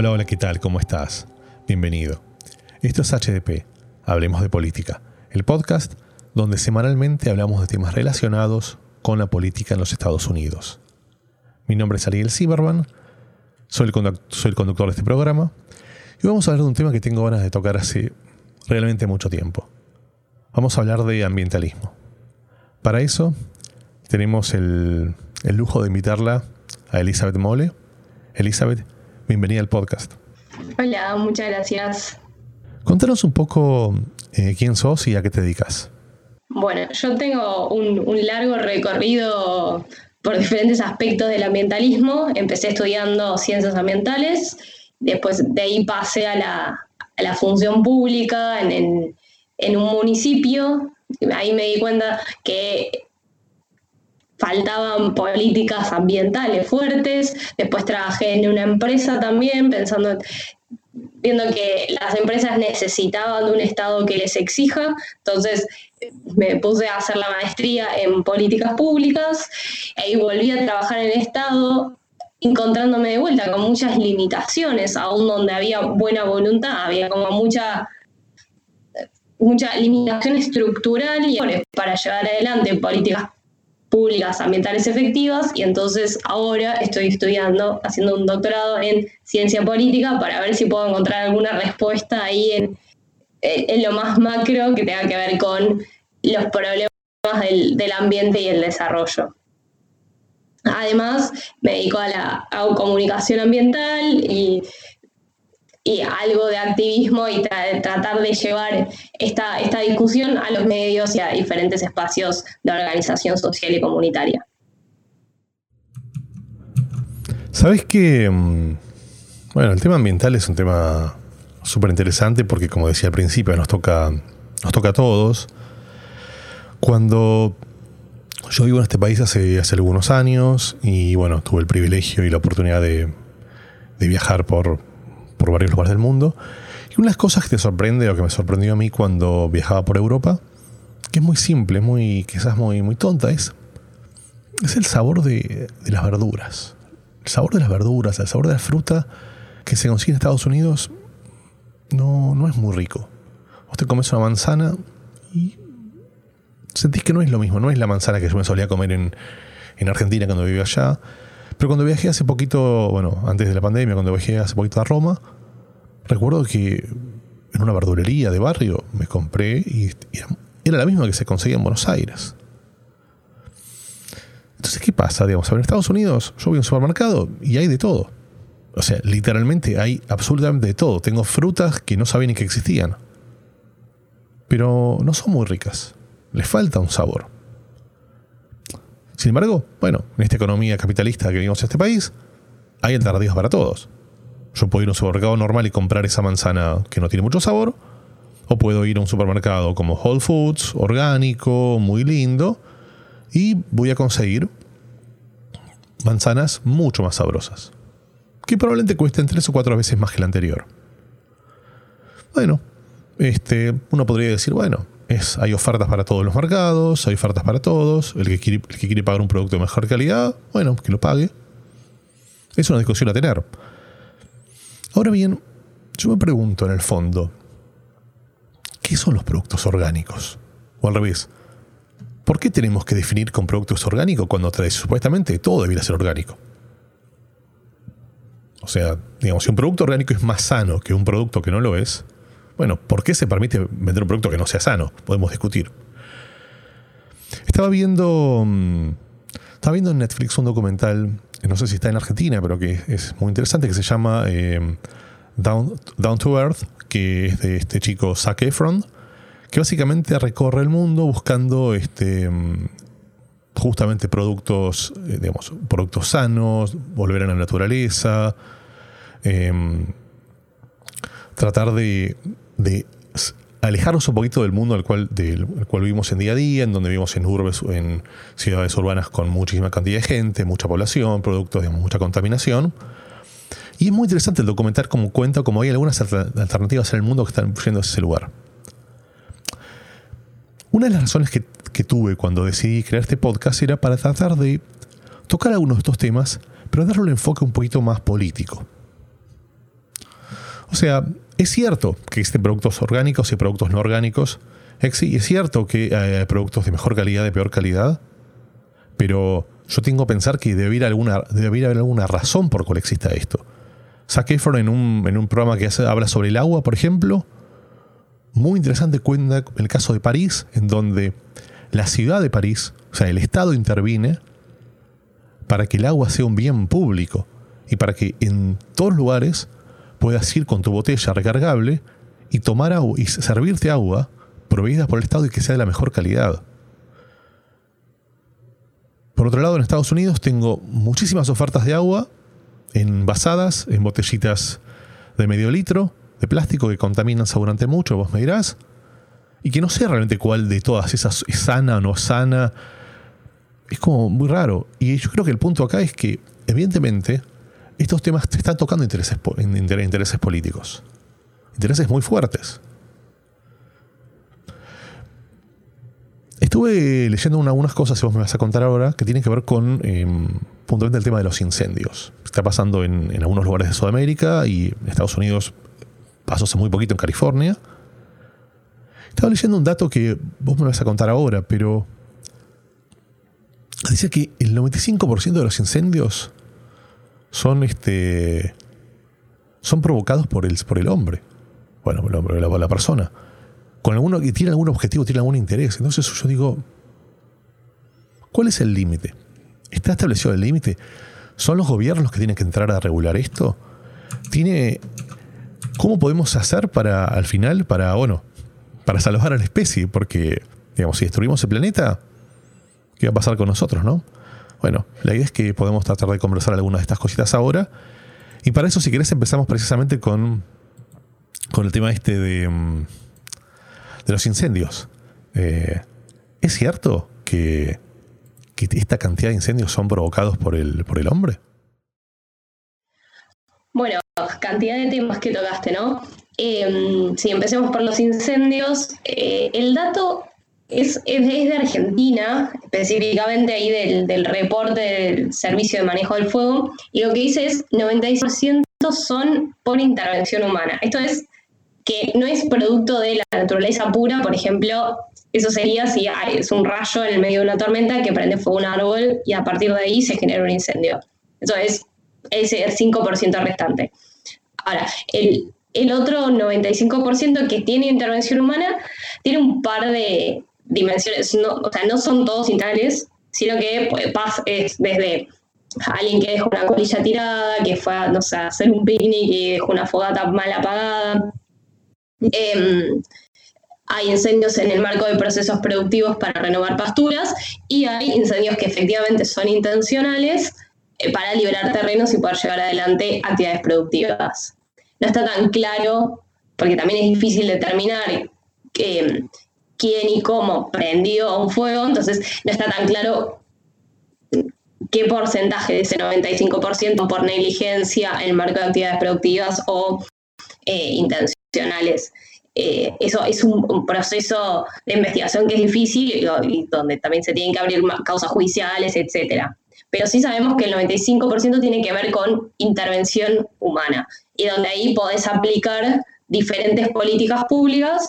Hola, hola, ¿qué tal? ¿Cómo estás? Bienvenido. Esto es HDP, Hablemos de Política, el podcast donde semanalmente hablamos de temas relacionados con la política en los Estados Unidos. Mi nombre es Ariel Zimmerman, soy el, conductor de este programa y vamos a hablar de un tema que tengo ganas de tocar hace realmente mucho tiempo. Vamos a hablar de ambientalismo. Para eso tenemos el, el lujo de invitarla a Elizabeth Mole. Elizabeth, bienvenida al podcast. Hola, muchas gracias. Contanos un poco eh, quién sos y a qué te dedicas. Bueno, yo tengo un, largo recorrido por diferentes aspectos del ambientalismo. Empecé estudiando ciencias ambientales, después de ahí pasé a la, función pública en, en un municipio. Ahí me di cuenta que faltaban políticas ambientales fuertes. Después trabajé en una empresa también, pensando, viendo que las empresas necesitaban un Estado que les exija. Entonces me puse a hacer la maestría en políticas públicas y volví a trabajar en el Estado encontrándome de vuelta con muchas limitaciones, aún donde había buena voluntad, había como mucha mucha limitación estructural y para llevar adelante políticas públicas ambientales efectivas y entonces ahora estoy estudiando, haciendo un doctorado en ciencia política para ver si puedo encontrar alguna respuesta ahí en, en lo más macro que tenga que ver con los problemas del, del ambiente y el desarrollo. Además, me dedico a la comunicación ambiental y y algo de activismo y tratar de llevar esta, esta discusión a los medios y a diferentes espacios de organización social y comunitaria. Sabes que, mm, bueno, el tema ambiental es un tema súper interesante porque, como decía al principio, nos toca, nos toca a todos. Cuando yo vivo en este país hace, hace algunos años y, bueno, tuve el privilegio y la oportunidad de, de viajar por, por varios lugares del mundo. Y una de las cosas que te sorprende o que me sorprendió a mí cuando viajaba por Europa, que es muy simple, muy, quizás muy, muy tonta, es, es el sabor de, las verduras. El sabor de las verduras, el sabor de la fruta que se consigue en Estados Unidos no, no es muy rico. Usted comes una manzana y sentís que no es lo mismo, no es la manzana que yo me solía comer en, en Argentina cuando vivía allá pero cuando viajé hace poquito, bueno, antes de la pandemia, cuando viajé hace poquito a Roma, recuerdo que en una verdulería de barrio me compré y era la misma que se conseguía en Buenos Aires. Entonces, ¿qué pasa? Digamos, en Estados Unidos yo voy a un supermercado y hay de todo. O sea, literalmente hay absolutamente de todo. Tengo frutas que no sabía ni que existían. Pero no son muy ricas. Les falta un sabor. Sin embargo, bueno, en esta economía capitalista que vivimos en este país, hay alternativas para todos. Yo puedo ir a un supermercado normal y comprar esa manzana que no tiene mucho sabor, o puedo ir a un supermercado como Whole Foods, orgánico, muy lindo, y voy a conseguir manzanas mucho más sabrosas, que probablemente cuesten tres o cuatro veces más que la anterior. Bueno, este, uno podría decir, bueno, hay ofertas para todos los mercados, hay ofertas para todos. El que, quiere, pagar un producto de mejor calidad, bueno, que lo pague. Es una discusión a tener. Ahora bien, yo me pregunto en el fondo, ¿qué son los productos orgánicos? O al revés, ¿por qué tenemos que definir con productos orgánicos cuando supuestamente todo debiera ser orgánico? O sea, digamos, si un producto orgánico es más sano que un producto que no lo es, bueno, ¿por qué se permite vender un producto que no sea sano? Podemos discutir. Estaba viendo. Mm, estaba viendo en Netflix un documental, no sé si está en Argentina, pero que es muy interesante, que se llama eh, Down, to Earth, que es de este chico Zac Efron, que básicamente recorre el mundo buscando este, mm, justamente productos, eh, digamos, productos sanos, volver a la naturaleza, em, tratar de de alejarnos un poquito del mundo al cual, del cual vivimos en día a día, en donde vivimos en urbes, en ciudades urbanas con muchísima cantidad de gente, mucha población, productos de mucha contaminación. Y es muy interesante el documental como cuenta como hay algunas alternativas en el mundo que están yendo a ese lugar. Una de las razones que, que tuve cuando decidí crear este podcast era para tratar de tocar algunos de estos temas, pero darle un enfoque un poquito más político. O sea, es cierto que existen productos orgánicos y productos no orgánicos. Es cierto que hay productos de mejor calidad, de peor calidad. Pero yo tengo que pensar que debe haber alguna, haber alguna razón por cual exista esto. Zac Efron en un, en un programa que habla sobre el agua, por ejemplo, muy interesante cuenta el caso de París, en donde la ciudad de París, o sea, el Estado interviene para que el agua sea un bien público y para que en todos lugares puedas ir con tu botella recargable y tomar agua y servirte agua proveída por el Estado y que sea de la mejor calidad. Por otro lado, en Estados Unidos tengo muchísimas ofertas de agua envasadas en botellitas de medio litro de plástico que contaminan seguramente mucho, vos me dirás. Y que no sé realmente cuál de todas esas es sana o no sana. Es como muy raro. Y yo creo que el punto acá es que, evidentemente, estos temas te están tocando intereses, políticos. Intereses muy fuertes. Estuve leyendo algunas cosas, y vos me vas a contar ahora, que tienen que ver con puntualmente el tema de los incendios. Está pasando en, algunos lugares de Sudamérica y en Estados Unidos pasó hace muy poquito en California. Estaba leyendo un dato que vos me vas a contar ahora, pero decía que el 95% de los incendios son este son provocados por el, por el hombre. Bueno, el hombre, la persona con alguno tiene algún objetivo, tiene algún interés. Entonces yo digo, ¿cuál es el límite? ¿Está establecido el límite? ¿Son los gobiernos los que tienen que entrar a regular esto? ¿Tiene cómo podemos hacer para al final para bueno, para salvar a la especie, porque digamos, si destruimos el planeta, ¿qué va a pasar con nosotros, no? Bueno, la idea es que podemos tratar de conversar algunas de estas cositas ahora. Y para eso, si querés, empezamos precisamente con, con el tema este de, mm, de los incendios. Eh, ¿Es cierto que, esta cantidad de incendios son provocados por el, por el hombre? Bueno, cantidad de temas que tocaste, ¿no? Eh, si empecemos por los incendios, eh, el dato es, es, de Argentina, específicamente ahí del, del, reporte del Servicio de Manejo del Fuego, y lo que dice es 96% son por intervención humana. Esto es que no es producto de la naturaleza pura, por ejemplo, eso sería si hay, es un rayo en el medio de una tormenta que prende fuego un árbol y a partir de ahí se genera un incendio. Eso es ese 5% restante. Ahora, el, el otro 95% que tiene intervención humana tiene un par de dimensiones, no, o sea, no son todos iguales, sino que pues, es desde alguien que dejó una colilla tirada, que fue a, no sé, hacer un picnic y dejó una fogata mal apagada, Em, hay incendios en el marco de procesos productivos para renovar pasturas y hay incendios que efectivamente son intencionales eh, para liberar terrenos y poder llevar adelante actividades productivas. No está tan claro, porque también es difícil determinar quién y cómo prendió un fuego, entonces no está tan claro qué porcentaje de ese 95% por negligencia en el marco de actividades productivas o eh, intencionales. Eh, eso es un, proceso de investigación que es difícil y, donde también se tienen que abrir causas judiciales, etc. Pero sí sabemos que el 95% tiene que ver con intervención humana y donde ahí podés aplicar diferentes políticas públicas,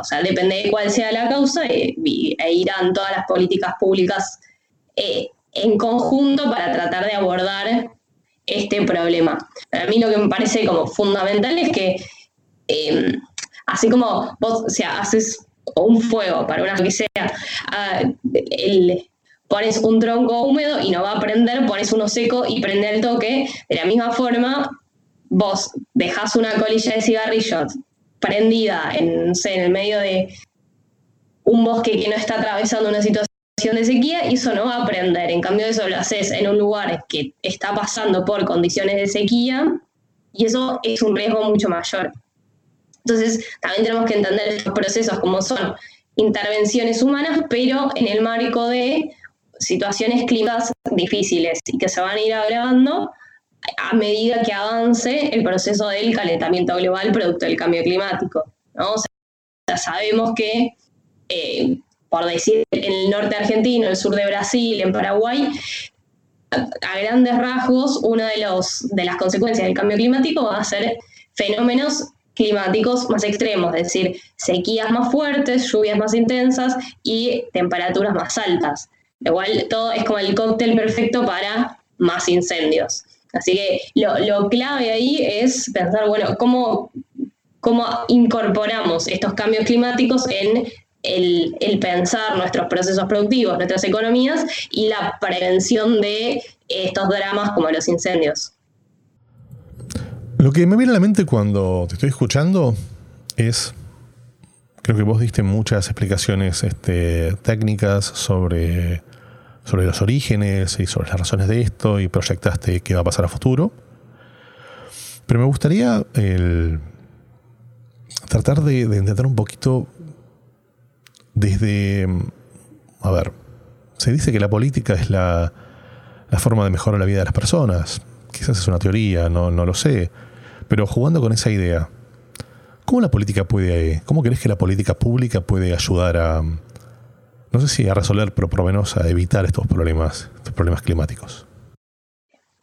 o sea, depende de cuál sea la causa, e, e irán todas las políticas públicas en conjunto para tratar de abordar este problema. A mí lo que me parece como fundamental es que, em, así como vos, o sea, haces un fuego para una que sea, ah, pones un tronco húmedo y no va a prender, pones uno seco y prende el toque, de la misma forma, vos dejas una colilla de cigarrillos prendida en, en el medio de un bosque que no está atravesando una situación de sequía y eso no va a prender. En cambio, eso lo haces en un lugar que está pasando por condiciones de sequía y eso es un riesgo mucho mayor. Entonces, también tenemos que entender estos procesos como son intervenciones humanas, pero en el marco de situaciones climáticas difíciles y que se van a ir agravando a medida que avance el proceso del calentamiento global producto del cambio climático. ¿no? sabemos que eh, por decir, en el norte argentino, el sur de Brasil, en Paraguay, a, grandes rasgos, una de, los, de las consecuencias del cambio climático va a ser fenómenos climáticos más extremos, es decir, sequías más fuertes, lluvias más intensas y temperaturas más altas. Igual todo es como el cóctel perfecto para más incendios. Así que lo, clave ahí es pensar, bueno, cómo, cómo incorporamos estos cambios climáticos en el, pensar nuestros procesos productivos, nuestras economías y la prevención de estos dramas como los incendios. Lo que me viene a la mente cuando te estoy escuchando es, creo que vos diste muchas explicaciones este, técnicas sobre sobre los orígenes y sobre las razones de esto y proyectaste qué va a pasar a futuro. Pero me gustaría tratar de, entender un poquito desde... A ver, se dice que la política es la, forma de mejorar la vida de las personas. Quizás es una teoría, no, no lo sé. Pero jugando con esa idea, ¿cómo la política puede... ¿Cómo crees que la política pública puede ayudar a no sé si a resolver, pero por lo menos a evitar estos problemas, estos problemas climáticos.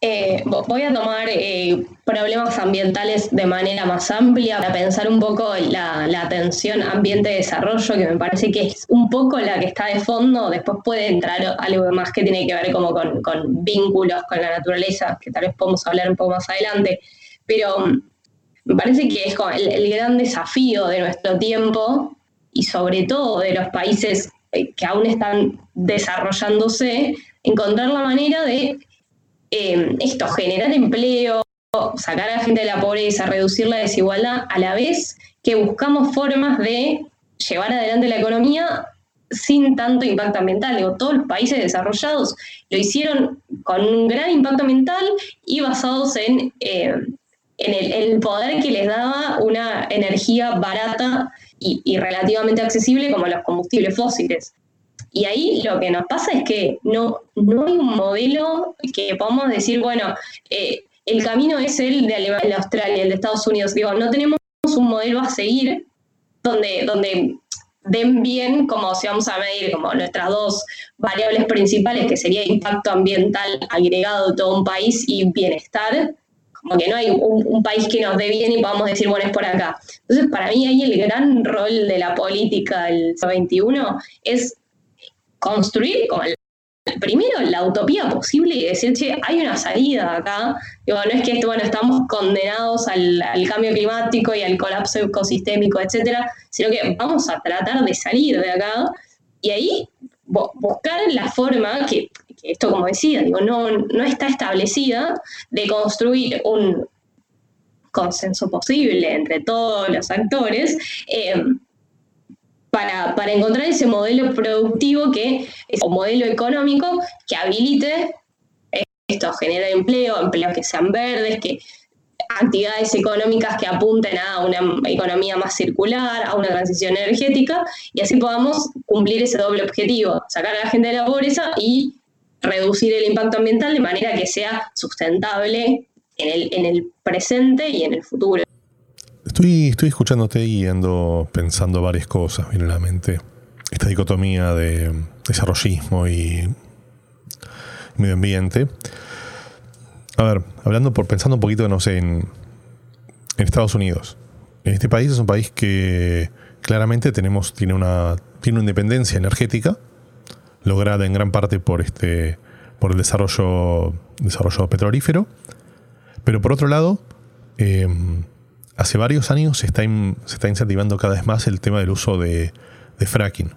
Eh, voy a tomar eh, problemas ambientales de manera más amplia para pensar un poco la, la atención ambiente-desarrollo, que me parece que es un poco la que está de fondo. Después puede entrar algo más que tiene que ver como con, vínculos con la naturaleza, que tal vez podemos hablar un poco más adelante. Pero mm, me parece que es el gran desafío de nuestro tiempo y sobre todo de los países que aún están desarrollándose, encontrar la manera de eh, esto, generar empleo, sacar a la gente de la pobreza, reducir la desigualdad, a la vez que buscamos formas de llevar adelante la economía sin tanto impacto ambiental. Digo, todos los países desarrollados lo hicieron con un gran impacto ambiental y basados en, eh, en el, poder que les daba una energía barata y, relativamente accesible como los combustibles fósiles. Y ahí lo que nos pasa es que no, no hay un modelo que podamos decir, bueno, eh, el camino es el de de Australia, el de Estados Unidos. Digo, no tenemos un modelo a seguir donde, donde den bien como si vamos a medir como nuestras dos variables principales, que sería impacto ambiental agregado de todo un país y bienestar, como que no hay un, país que nos dé bien y podamos decir, bueno, es por acá. Entonces, para mí ahí el gran rol de la política del XXI es construir primero la utopía posible y decir, che, hay una salida acá. Digo, no es que bueno, estamos condenados al, cambio climático y al colapso ecosistémico, etcétera, sino que vamos a tratar de salir de acá y ahí buscar la forma que esto como decía, digo, no, no está establecida, de construir un consenso posible entre todos los actores eh, para, encontrar ese modelo productivo que un modelo económico que habilite esto, genera empleo, empleos que sean verdes, que actividades económicas que apunten a una economía más circular, a una transición energética, y así podamos cumplir ese doble objetivo, sacar a la gente de la pobreza y reducir el impacto ambiental de manera que sea sustentable en el, en el presente y en el futuro. Estoy, estoy escuchándote y ando pensando varias cosas, a la mente. Esta dicotomía de desarrollismo y medio ambiente. A ver, hablando por pensando un poquito, no sé, en, en Estados Unidos. Este país es un país que claramente tenemos, tiene una, tiene una independencia energética, lograda en gran parte por, este, por el desarrollo, desarrollo petrolífero. Pero por otro lado, eh, hace varios años se está, se está incentivando cada vez más el tema del uso de, fracking.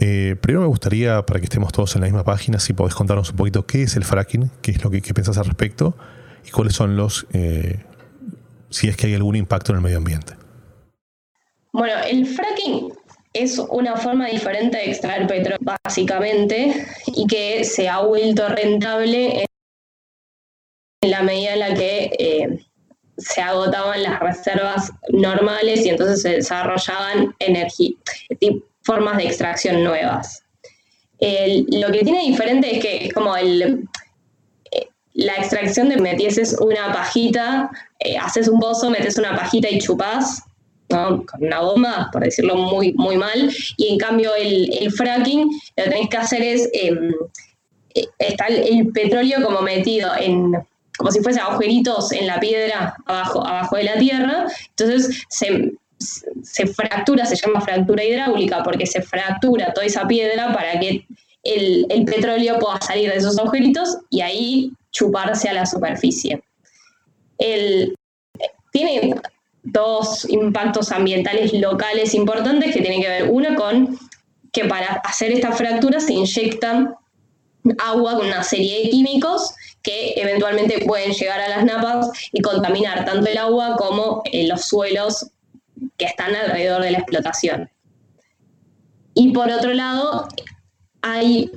Eh, primero me gustaría, para que estemos todos en la misma página, si podés contarnos un poquito qué es el fracking, qué es lo que, pensás al respecto y cuáles son los, eh, si es que hay algún impacto en el medio ambiente. Bueno, el fracking es una forma diferente de extraer petróleo, básicamente, y que se ha vuelto rentable en la medida en la que eh, se agotaban las reservas normales y entonces se desarrollaban formas de extracción nuevas. lo que tiene diferente es que como el, eh, la extracción de metieses una pajita, eh, haces un pozo, metes una pajita y chupás, con una bomba, por decirlo muy, muy mal, y en cambio el, fracking lo que tenés que hacer es, em, eh, está el, petróleo como metido en, como si fuese agujeritos en la piedra abajo, abajo de la tierra. Entonces se, se fractura, se llama fractura hidráulica, porque se fractura toda esa piedra para que el, el petróleo pueda salir de esos agujeritos y ahí chuparse a la superficie. El, tiene dos impactos ambientales locales importantes que tienen que ver, uno con que para hacer esta fractura se inyectan agua con una serie de químicos que eventualmente pueden llegar a las napas y contaminar tanto el agua como eh, los suelos que están alrededor de la explotación. Y por otro lado, hay,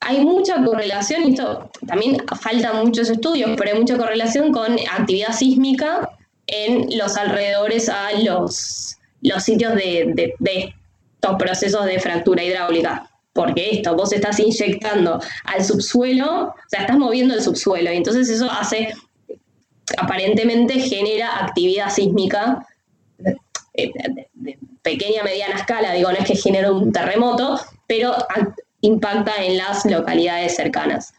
hay mucha correlación, y esto también faltan muchos estudios, pero hay mucha correlación con actividad sísmica en los alrededores a los, los sitios de, estos procesos de fractura hidráulica. Porque esto, vos estás inyectando al subsuelo, o sea, estás moviendo el subsuelo, y entonces eso hace, aparentemente genera actividad sísmica eh, de, pequeña, mediana escala, digo, no es que genera un terremoto, pero impacta en las localidades cercanas.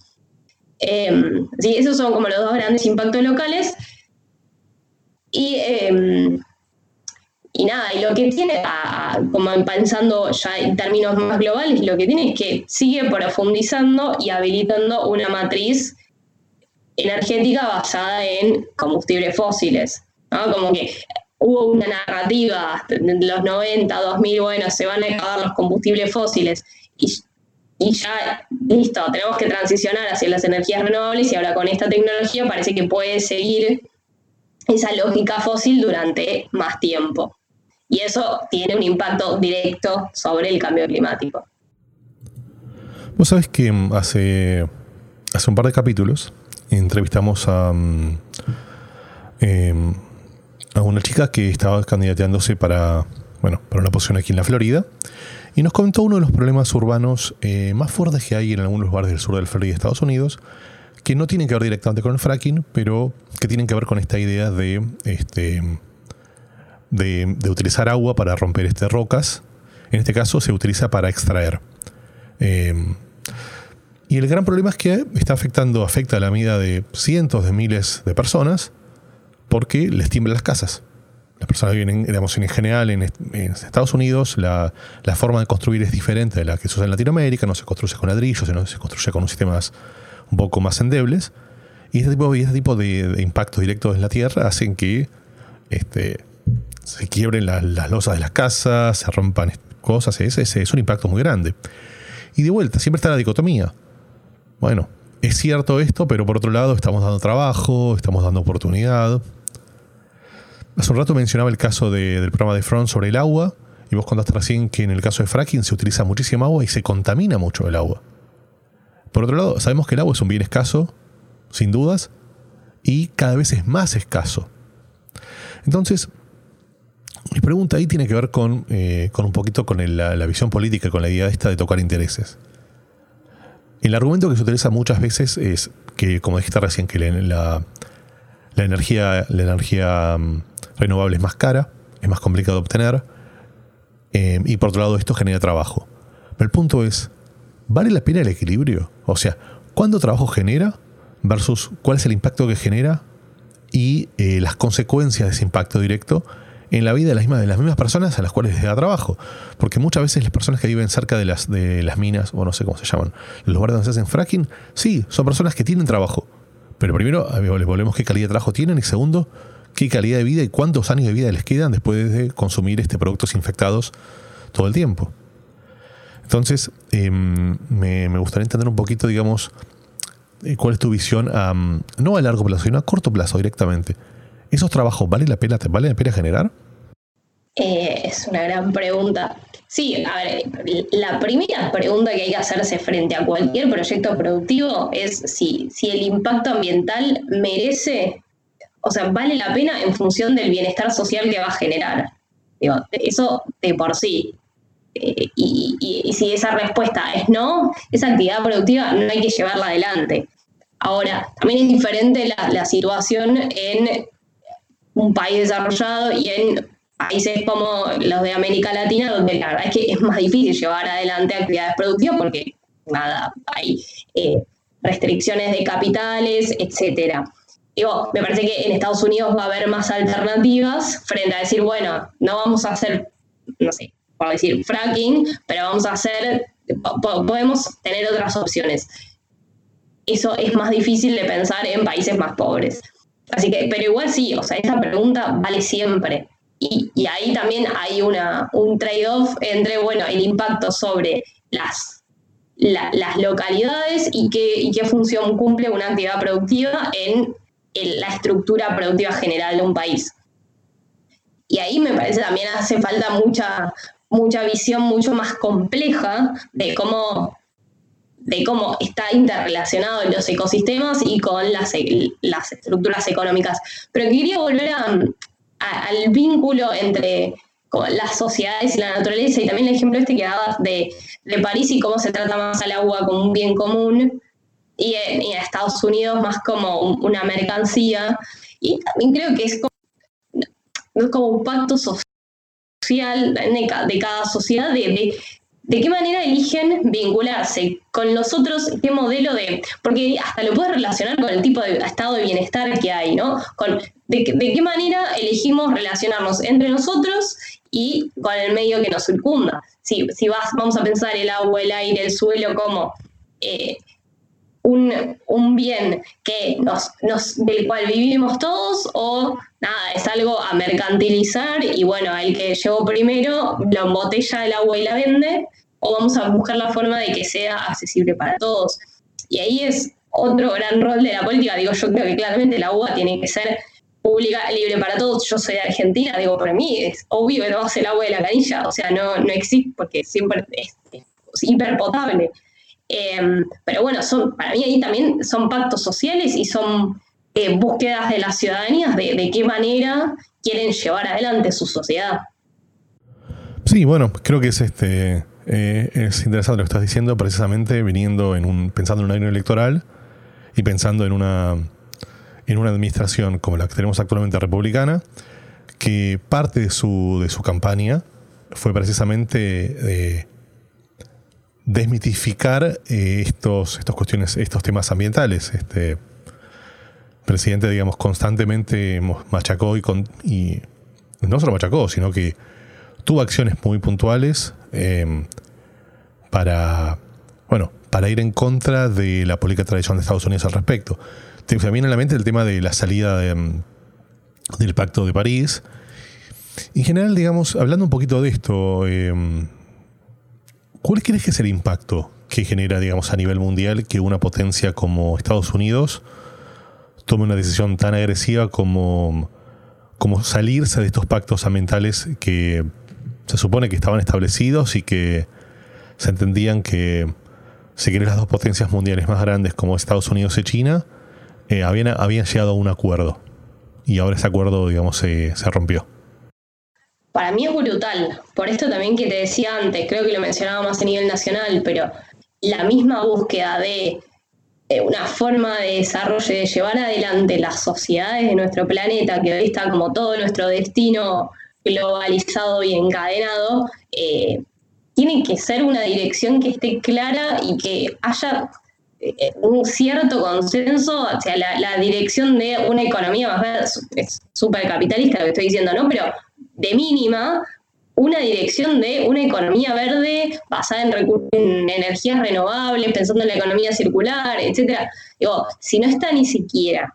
Em, sí, esos son como los dos grandes impactos locales. Y, em, y nada, y lo que tiene, como pensando ya en términos más globales, lo que tiene es que sigue profundizando y habilitando una matriz energética basada en combustibles fósiles. ¿no? Como que hubo una narrativa de los 90, 2000, bueno, se van a acabar los combustibles fósiles y, y ya, listo, tenemos que transicionar hacia las energías renovables y ahora con esta tecnología parece que puede seguir esa lógica fósil durante más tiempo. Y eso tiene un impacto directo sobre el cambio climático. Vos sabés que mm, hace, hace un par de capítulos entrevistamos a, a una chica que estaba candidateándose para, bueno, para una posición aquí en la Florida y nos comentó uno de los problemas urbanos eh, más fuertes que hay en algunos lugares del sur del Florida, Estados Unidos, que no tienen que ver directamente con el fracking, pero que tienen que ver con esta idea de, este, de, utilizar agua para romper este, rocas. En este caso se utiliza para extraer. Em, y el gran problema es que está afectando, afecta a la vida de cientos de miles de personas porque les tiemblan las casas. Las personas viven, digamos, en general en, Estados Unidos, la, forma de construir es diferente de la que se usa en Latinoamérica, no se construye con ladrillos, sino se construye con sistemas un poco más endebles. Y este tipo, este de, impactos directos en la tierra hacen que este, se quiebren las, losas de las casas, se rompan cosas. Ese, es un impacto muy grande. Y de vuelta, siempre está la dicotomía. Bueno, es cierto esto, pero por otro lado estamos dando trabajo, estamos dando oportunidad. Hace un rato mencionaba el caso del programa de Front sobre el agua, y vos contaste recién que en el caso de fracking se utiliza muchísima agua y se contamina mucho el agua. Por otro lado, sabemos que el agua es un bien escaso, sin dudas, y cada vez es más escaso. Entonces, mi pregunta ahí tiene que ver con, eh, un poquito con la, visión política, con la idea esta de tocar intereses. El argumento que se utiliza muchas veces es que, como dijiste recién, que la, energía, la energía mm, renovable es más cara, es más complicado de obtener, eh, y por otro lado esto genera trabajo. Pero el punto es, ¿vale la pena el equilibrio? O sea, ¿cuánto trabajo genera versus cuál es el impacto que genera y eh, las consecuencias de ese impacto directo en la vida de las, mismas, personas a las cuales les da trabajo. Porque muchas veces las personas que viven cerca de las, de las minas, o no sé cómo se llaman, los lugares donde se hacen fracking, sí, son personas que tienen trabajo. Pero primero, les volvemos qué calidad de trabajo tienen y segundo, qué calidad de vida y cuántos años de vida les quedan después de consumir este productos infectados todo el tiempo. Entonces, em, me, gustaría entender un poquito, digamos, cuál es tu visión, no a largo plazo, sino a corto plazo directamente. ¿Esos trabajos vale la pena, vale la pena generar? Eh, es una gran pregunta. Sí, a ver, la primera pregunta que hay que hacerse frente a cualquier proyecto productivo es si, si el impacto ambiental merece, o sea, vale la pena en función del bienestar social que va a generar. eso de por sí. Eh, y, si esa respuesta es no, esa actividad productiva no hay que llevarla adelante. Ahora, también es diferente la, situación en un país desarrollado y en países como los de América Latina, donde la verdad es que es más difícil llevar adelante actividades productivas porque nada, hay eh, restricciones de capitales, etcétera. digo, me parece que en Estados Unidos va a haber más alternativas frente a decir, bueno, no vamos a hacer, no sé, por decir fracking, pero vamos a hacer, podemos tener otras opciones. Eso es más difícil de pensar en países más pobres. Así que, pero igual sí, o sea, esta pregunta vale siempre. Y, ahí también hay una, un trade-off entre, bueno, el impacto sobre las, las localidades y qué, qué función cumple una actividad productiva en, la estructura productiva general de un país. Y ahí me parece también hace falta mucha, mucha visión mucho más compleja de cómo de cómo está interrelacionado los ecosistemas y con las, las estructuras económicas. Pero quería volver al vínculo entre las sociedades y la naturaleza y también el ejemplo este que dabas de, París y cómo se trata más al agua como un bien común y en, Estados Unidos más como una mercancía. Y también creo que es como, como un pacto social de, cada sociedad de ¿De qué manera eligen vincularse con los otros? ¿Qué modelo de...? Porque hasta lo puedes relacionar con el tipo de estado de bienestar que hay, ¿no? Con, de, qué manera elegimos relacionarnos entre nosotros y con el medio que nos circunda? Si, si vas, vamos a pensar el agua, el aire, el suelo como... Eh, un, bien que nos, nos, del cual vivimos todos o nada, es algo a mercantilizar y bueno, el que llegó primero lo embotella el agua y la vende o vamos a buscar la forma de que sea accesible para todos. Y ahí es otro gran rol de la política, digo, yo creo que claramente el agua tiene que ser pública, libre para todos. Yo soy de Argentina, digo, para mí es obvio que no va a ser el agua de la canilla, o sea, no, no existe porque siempre es, es hiperpotable. Em, pero bueno, son, para mí ahí también son pactos sociales y son eh, búsquedas de las ciudadanías de, qué manera quieren llevar adelante su sociedad. Sí, bueno, creo que es este eh, es interesante lo que estás diciendo, precisamente viniendo en un, pensando en un año electoral y pensando en una en una administración como la que tenemos actualmente republicana, que parte de su, de su campaña fue precisamente eh, desmitificar eh, estos, estos cuestiones, estos temas ambientales. Este presidente, digamos, constantemente machacó y, con, y no solo machacó, sino que tuvo acciones muy puntuales em, para, bueno, para ir en contra de la política tradicional de Estados Unidos al respecto. Se viene a la mente el tema de la salida em, del Pacto de París. En general, digamos, hablando un poquito de esto, em, ¿Cuál crees que es el impacto que genera, digamos, a nivel mundial que una potencia como Estados Unidos tome una decisión tan agresiva como, como salirse de estos pactos ambientales que se supone que estaban establecidos y que se entendían que si querés las dos potencias mundiales más grandes como Estados Unidos y China eh, habían, habían llegado a un acuerdo. Y ahora ese acuerdo digamos se, se rompió para mí es brutal. Por esto también que te decía antes, creo que lo mencionaba más a nivel nacional, pero la misma búsqueda de una forma de desarrollo, de llevar adelante las sociedades de nuestro planeta, que hoy está como todo nuestro destino globalizado y encadenado, eh, tiene que ser una dirección que esté clara y que haya eh, un cierto consenso hacia la, la, dirección de una economía más verde, es súper capitalista lo que estoy diciendo, ¿no? Pero de mínima una dirección de una economía verde basada en, energías renovables, pensando en la economía circular, etc. Digo, si no está ni siquiera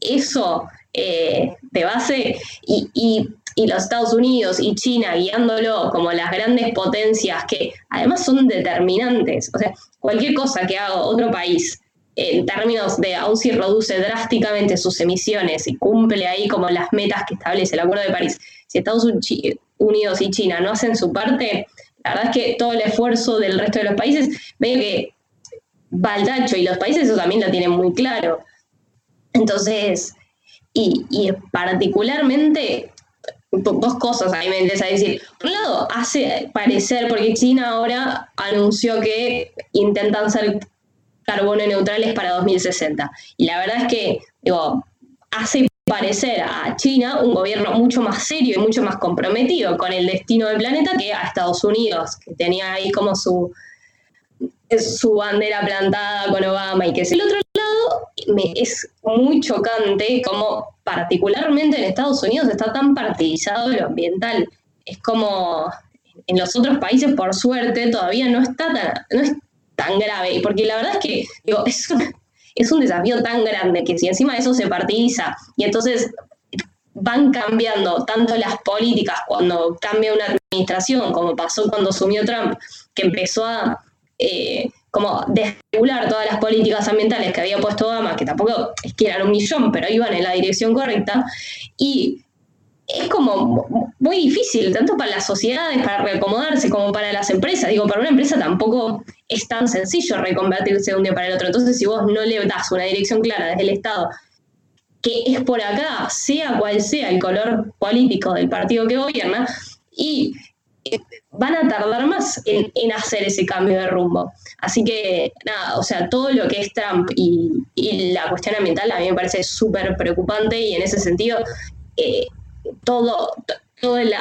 eso eh, de base y, y, los Estados Unidos y China guiándolo como las grandes potencias que además son determinantes, o sea, cualquier cosa que haga otro país en términos de aún si reduce drásticamente sus emisiones y cumple ahí como las metas que establece el Acuerdo de París, si Estados Unidos y China no hacen su parte, la verdad es que todo el esfuerzo del resto de los países, veo que va y los países eso también lo tienen muy claro. Entonces, y, y particularmente dos cosas a mí me interesa decir. Por un lado, hace parecer, porque China ahora anunció que intentan ser carbono neutrales para 2060. Y la verdad es que, digo, hace parecer a China un gobierno mucho más serio y mucho más comprometido con el destino del planeta que a Estados Unidos, que tenía ahí como su, su bandera plantada con Obama y que es el otro lado, me, es muy chocante como particularmente en Estados Unidos está tan partidizado lo ambiental. Es como en los otros países, por suerte, todavía no está tan, tan grave. Porque la verdad es que es un desafío tan grande que si encima de eso se partidiza y entonces van cambiando tanto las políticas cuando cambia una administración, como pasó cuando asumió Trump, que empezó a eh, como desregular todas las políticas ambientales que había puesto Obama, que tampoco es que eran un millón, pero iban en la dirección correcta, y es como muy difícil, tanto para las sociedades, para reacomodarse, como para las empresas. Digo, para una empresa tampoco es tan sencillo reconvertirse de un día para el otro. Entonces, si vos no le das una dirección clara desde el Estado, que es por acá, sea cual sea el color político del partido que gobierna, y eh, van a tardar más en, hacer ese cambio de rumbo. Así que, nada, o sea, todo lo que es Trump y, la cuestión ambiental a mí me parece súper preocupante y en ese sentido, eh, todo, todo el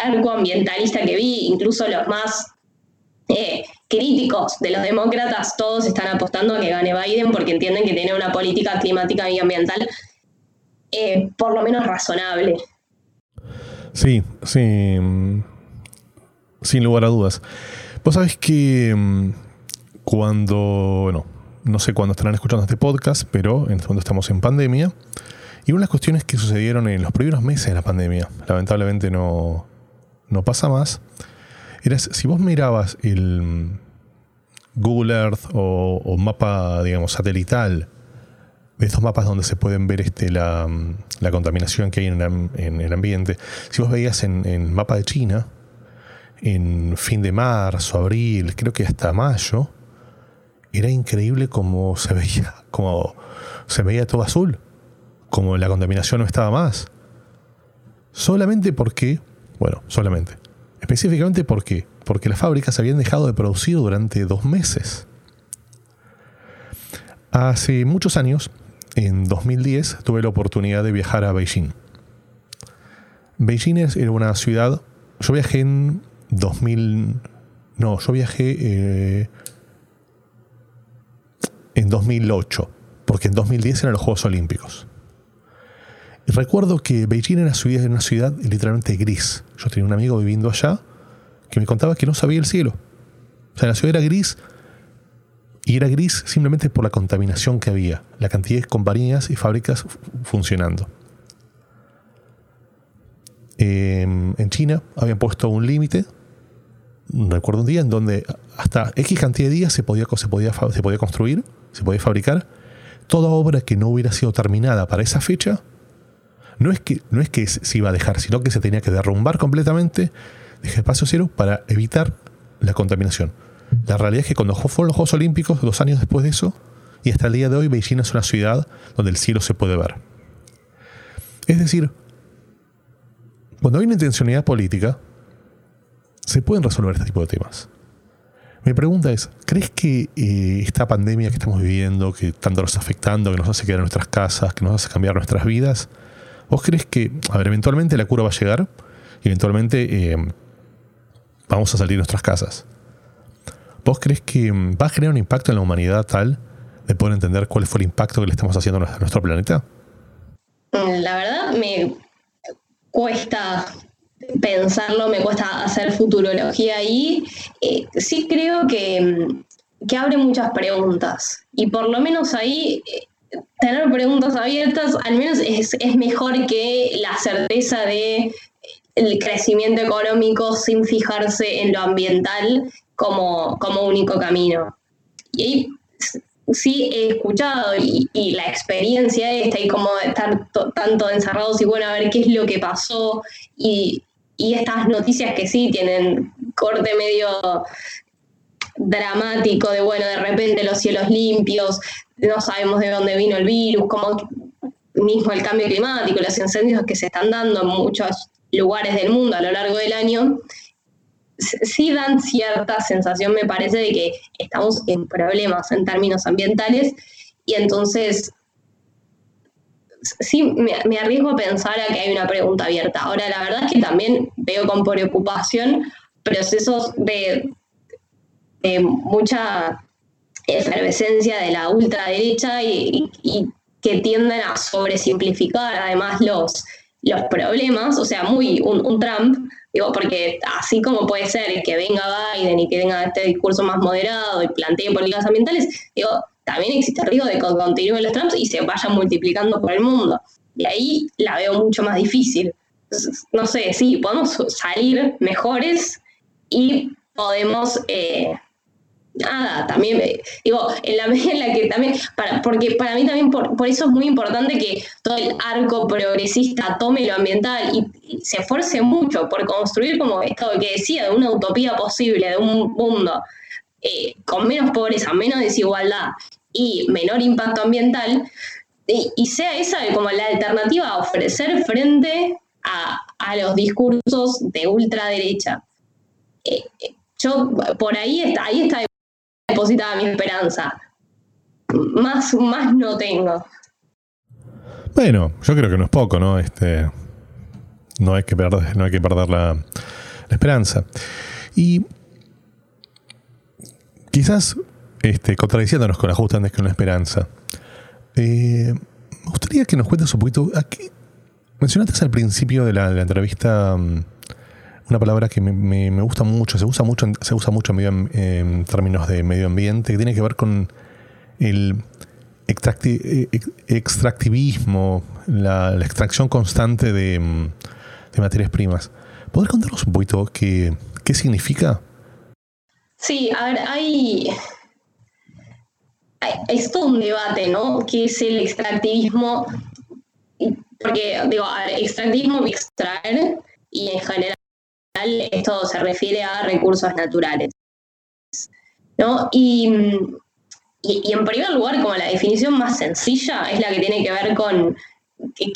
arco ambientalista que vi, incluso los más eh, críticos de los demócratas, todos están apostando a que gane Biden porque entienden que tiene una política climática y ambiental por lo menos razonable. Sí, sí sin lugar a dudas. Vos sabés que mm, cuando, bueno, no sé cuándo estarán escuchando este podcast, pero en este momento estamos en pandemia. Y una de las cuestiones que sucedieron en los primeros meses de la pandemia, lamentablemente no, no pasa más, era si vos mirabas el mm, Google Earth o, mapa, digamos, satelital, de estos mapas donde se pueden ver este, la, mm, contaminación que hay en, el ambiente, si vos veías en el mapa de China, en fin de marzo, abril, creo que hasta mayo, era increíble como se veía, como se veía todo azul, como la contaminación no estaba más. Solamente porque, bueno, solamente, específicamente porque, porque las fábricas habían dejado de producir durante dos meses. Hace muchos años, en 2010, tuve la oportunidad de viajar a Beijing. Beijing era una ciudad, yo viajé en 2000. No, yo viajé eh, en 2008, porque en 2010 eran los Juegos Olímpicos. Recuerdo que Beijing era una ciudad, una ciudad literalmente gris. Yo tenía un amigo viviendo allá que me contaba que no sabía el cielo. O sea, la ciudad era gris y era gris simplemente por la contaminación que había, la cantidad de compañías y fábricas funcionando. Em, en China habían puesto un límite recuerdo un día en donde hasta X cantidad de días se podía, se podía, se podía construir, se podía fabricar. Toda obra que no hubiera sido terminada para esa fecha, no es que, no es que se iba a dejar, sino que se tenía que derrumbar completamente, dije espacio cero, para evitar la contaminación. La realidad es que cuando fueron los Juegos Olímpicos, dos años después de eso, y hasta el día de hoy, Beijing es una ciudad donde el cielo se puede ver. Es decir, cuando hay una intencionalidad política, se pueden resolver este tipo de temas. Mi pregunta es, ¿crees que eh, esta pandemia que estamos viviendo, que tanto nos está afectando, que nos hace quedar nuestras casas, que nos hace cambiar nuestras vidas, vos crees que, a ver, eventualmente la cura va a llegar eventualmente eh, vamos a salir de nuestras casas? ¿Vos crees que mm, va a generar un impacto en la humanidad tal de poder entender cuál fue el impacto que le estamos haciendo a nuestro planeta? La verdad me cuesta pensarlo, me cuesta hacer futurología ahí. Eh, sí creo que, que, abre muchas preguntas y por lo menos ahí eh, tener preguntas abiertas al menos es, mejor que la certeza de el crecimiento económico sin fijarse en lo ambiental como, como único camino. Y ahí sí he escuchado y, la experiencia esta y como estar tanto encerrados y bueno, a ver qué es lo que pasó y, y estas noticias que sí tienen corte medio dramático de, bueno, de repente los cielos limpios, no sabemos de dónde vino el virus, como mismo el cambio climático, los incendios que se están dando en muchos lugares del mundo a lo largo del año, sí dan cierta sensación, me parece, de que estamos en problemas en términos ambientales y entonces sí me, arriesgo a pensar a que hay una pregunta abierta. Ahora, la verdad es que también veo con preocupación procesos de, mucha efervescencia de la ultraderecha y, y, que tienden a sobresimplificar además los, los problemas, o sea, muy un, Trump, digo, porque así como puede ser que venga Biden y que venga este discurso más moderado y plantee políticas ambientales, digo, también existe el riesgo de que continúen los Trumps y se vayan multiplicando por el mundo. Y ahí la veo mucho más difícil. no sé, sí, podemos salir mejores y podemos eh, nada, también, digo, en la medida en la que también, para, porque para mí también por, eso es muy importante que todo el arco progresista tome lo ambiental y, se esfuerce mucho por construir como esto que decía, de una utopía posible, de un mundo eh, con menos pobreza, menos desigualdad y menor impacto ambiental, y, sea esa como la alternativa a ofrecer frente a, los discursos de ultraderecha. Eh, eh, yo por ahí está, ahí está depositada mi esperanza. Más, más no tengo. Bueno, yo creo que no es poco, ¿no? Este, no hay que perder, no hay que perder la, esperanza. Y quizás este, contradiciéndonos con la justa antes con la esperanza. Eh, me gustaría que nos cuentes un poquito. Mencionaste al principio de la, de la entrevista mm, una palabra que me, gusta mucho, se usa mucho, se usa mucho en, términos de medio ambiente, que tiene que ver con el eh, extractivismo, la, extracción constante de, materias primas. ¿Podrías contarnos un poquito qué, qué significa? Sí, a ver, hay, hay, es todo un debate, ¿no? ¿Qué es el extractivismo? Porque, digo, a ver, extractivismo, extraer, y en general esto se refiere a recursos naturales. ¿no? Y, en primer lugar, como la definición más sencilla es la que tiene que ver con, que,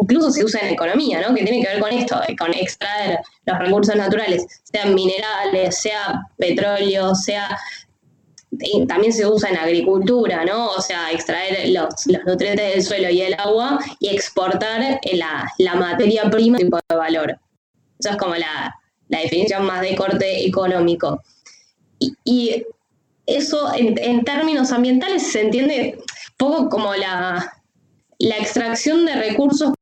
incluso se usa en economía, ¿no? que tiene que ver con esto, con extraer los recursos naturales, sean minerales, sea petróleo, sea también se usa en agricultura, ¿no? O sea, extraer los, nutrientes del suelo y el agua y exportar la, la materia prima tipo de valor. Esa es como la, definición más de corte económico. Y, eso en, términos ambientales se entiende poco como la, extracción de recursos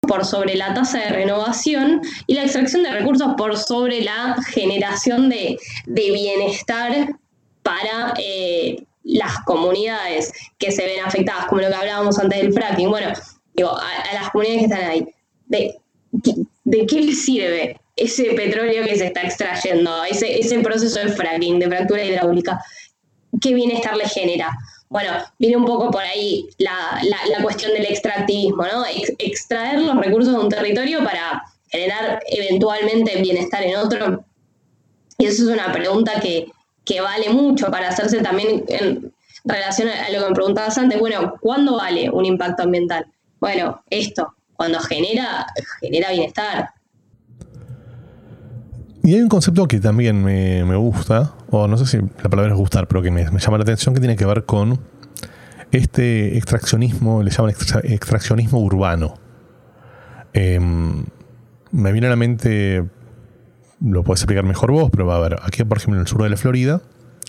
por sobre la tasa de renovación y la extracción de recursos por sobre la generación de, bienestar para eh, las comunidades que se ven afectadas, como lo que hablábamos antes del fracking. Bueno, digo, a, las comunidades que están ahí. De, ¿de qué le sirve ese petróleo que se está extrayendo, ese, ese proceso de fracking, de fractura hidráulica? ¿Qué bienestar le genera? Bueno, viene un poco por ahí la, cuestión del extractivismo, ¿no? extraer los recursos de un territorio para generar eventualmente bienestar en otro. Y eso es una pregunta que, que vale mucho para hacerse también en relación a lo que me preguntabas antes. Bueno, ¿cuándo vale un impacto ambiental? Bueno, esto, cuando genera, genera bienestar. Y hay un concepto que también me, gusta, o no sé si la palabra es gustar, pero que me, llama la atención, que tiene que ver con este extraccionismo, le llaman extraccionismo urbano. Em, me viene a la mente, lo puedes explicar mejor vos, pero va a ver, aquí por ejemplo en el sur de la Florida,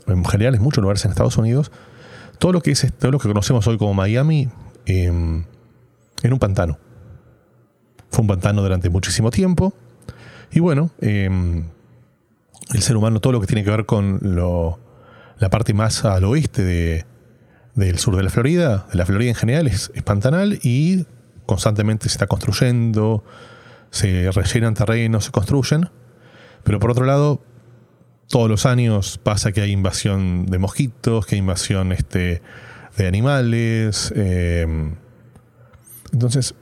en general en muchos lugares en Estados Unidos, todo lo que es todo lo que conocemos hoy como Miami, eh, en un pantano. Fue un pantano durante muchísimo tiempo. Y bueno, em, el ser humano, todo lo que tiene que ver con la parte más al oeste del sur de la Florida, de la Florida en general, es, pantanal y constantemente se está construyendo, se rellenan terrenos, se construyen. Pero por otro lado, todos los años pasa que hay invasión de mosquitos, que hay invasión este, de animales. Em, entonces,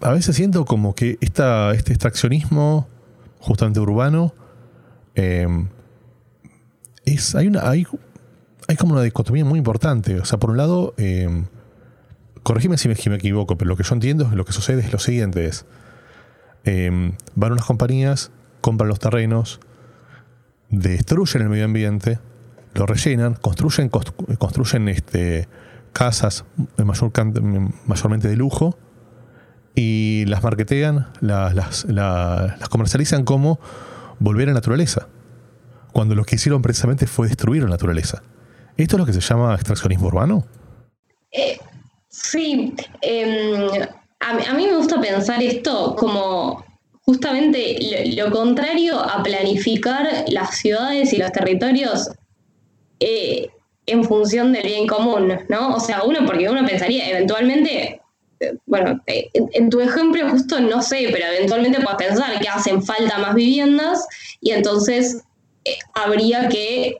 a veces siento como que esta, este extraccionismo, justamente urbano, em, es, hay, una, hay, hay, como una dicotomía muy importante. O sea, por un lado, eh, corrígeme si me, equivoco, pero lo que yo entiendo es lo que sucede es lo siguiente: es em, van unas compañías, compran los terrenos, destruyen el medio ambiente, lo rellenan, construyen, construyen este, casas mayor, mayormente de lujo y las marketean, las, comercializan como volver a naturaleza, cuando lo que hicieron precisamente fue destruir la naturaleza. ¿Esto es lo que se llama extraccionismo urbano? Eh, sí, em, a, mí me gusta pensar esto como justamente lo, contrario a planificar las ciudades y los territorios eh, en función del bien común, ¿no? O sea, uno, porque uno pensaría, eventualmente, bueno, en, tu ejemplo justo no sé, pero eventualmente puedes pensar que hacen falta más viviendas y entonces habría que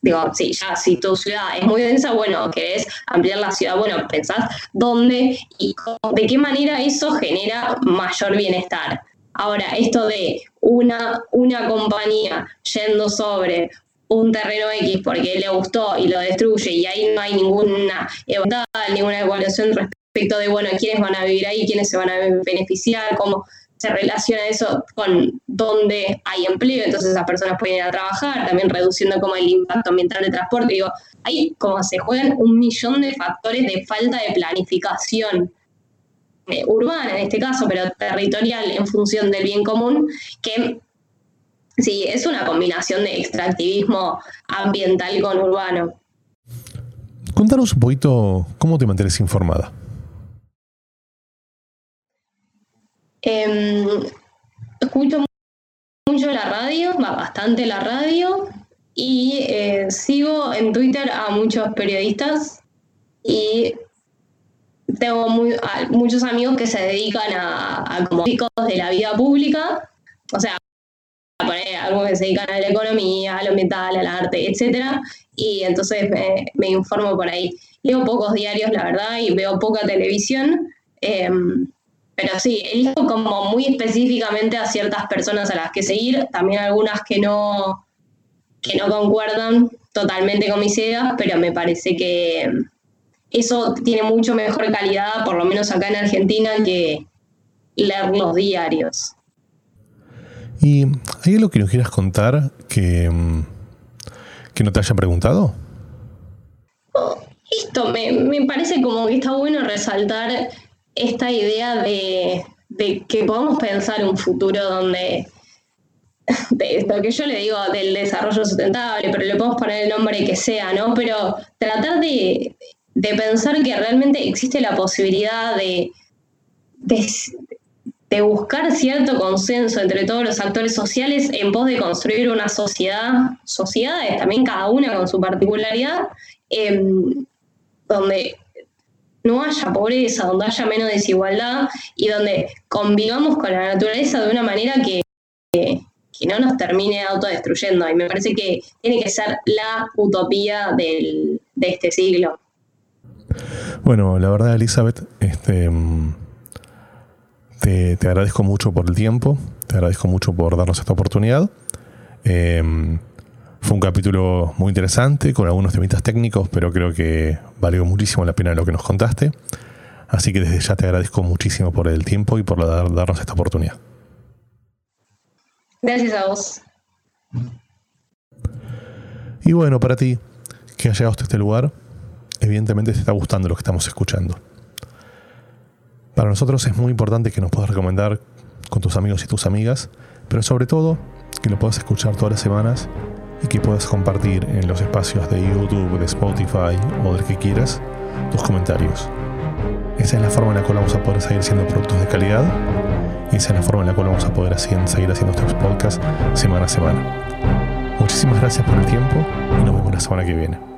digo, sí, ya si tu ciudad es muy densa, bueno, querés ampliar la ciudad, bueno, pensás dónde y de qué manera eso genera mayor bienestar. Ahora, esto de una, una compañía yendo sobre un terreno X porque le gustó y lo destruye y ahí no hay ninguna ninguna evaluación respecto de, bueno, quiénes van a vivir ahí, quiénes se van a beneficiar, cómo se relaciona eso con dónde hay empleo, entonces esas personas pueden ir a trabajar, también reduciendo como el impacto ambiental del transporte. Digo, ahí como se juegan un millón de factores de falta de planificación eh, urbana en este caso, pero territorial en función del bien común, que sí, es una combinación de extractivismo ambiental con urbano. Contanos un poquito cómo te mantienes informada. Em, escucho mucho la radio, bastante la radio, y eh, sigo en Twitter a muchos periodistas y tengo muchos amigos que se dedican a, como de la vida pública, o sea, algunos que se dedican a la economía, a lo ambiental, al arte, etcétera, y entonces me, informo por ahí. Leo pocos diarios, la verdad, y veo poca televisión. Em, pero sí, elijo como muy específicamente a ciertas personas a las que seguir, también algunas que no, que no concuerdan totalmente con mis ideas, pero me parece que eso tiene mucho mejor calidad, por lo menos acá en Argentina, que leer los diarios. ¿Y hay algo que nos quieras contar que, que no te hayan preguntado? Oh, esto me, me parece como que está bueno resaltar esta idea de, que podamos pensar un futuro donde, de esto que yo le digo del desarrollo sustentable, pero le podemos poner el nombre que sea, ¿no? Pero tratar de, pensar que realmente existe la posibilidad de, de, buscar cierto consenso entre todos los actores sociales en pos de construir una sociedad, sociedades también cada una con su particularidad, em, donde no haya pobreza, donde haya menos desigualdad y donde convivamos con la naturaleza de una manera que, no nos termine autodestruyendo. Y me parece que tiene que ser la utopía de este siglo. Bueno, la verdad, Elizabeth, este, te, agradezco mucho por el tiempo, te agradezco mucho por darnos esta oportunidad. Em, fue un capítulo muy interesante, con algunos temitas técnicos, pero creo que valió muchísimo la pena lo que nos contaste. Así que desde ya te agradezco muchísimo por el tiempo y por darnos esta oportunidad. Gracias a vos. Y bueno, para ti, que has llegado hasta este lugar, evidentemente te está gustando lo que estamos escuchando. Para nosotros es muy importante que nos puedas recomendar con tus amigos y tus amigas, pero sobre todo que lo puedas escuchar todas las semanas y que puedas compartir en los espacios de YouTube, de Spotify o del que quieras tus comentarios. Esa es la forma en la cual vamos a poder seguir siendo productos de calidad y esa es la forma en la cual vamos a poder seguir haciendo nuestros podcasts semana a semana. Muchísimas gracias por el tiempo y nos vemos la semana que viene.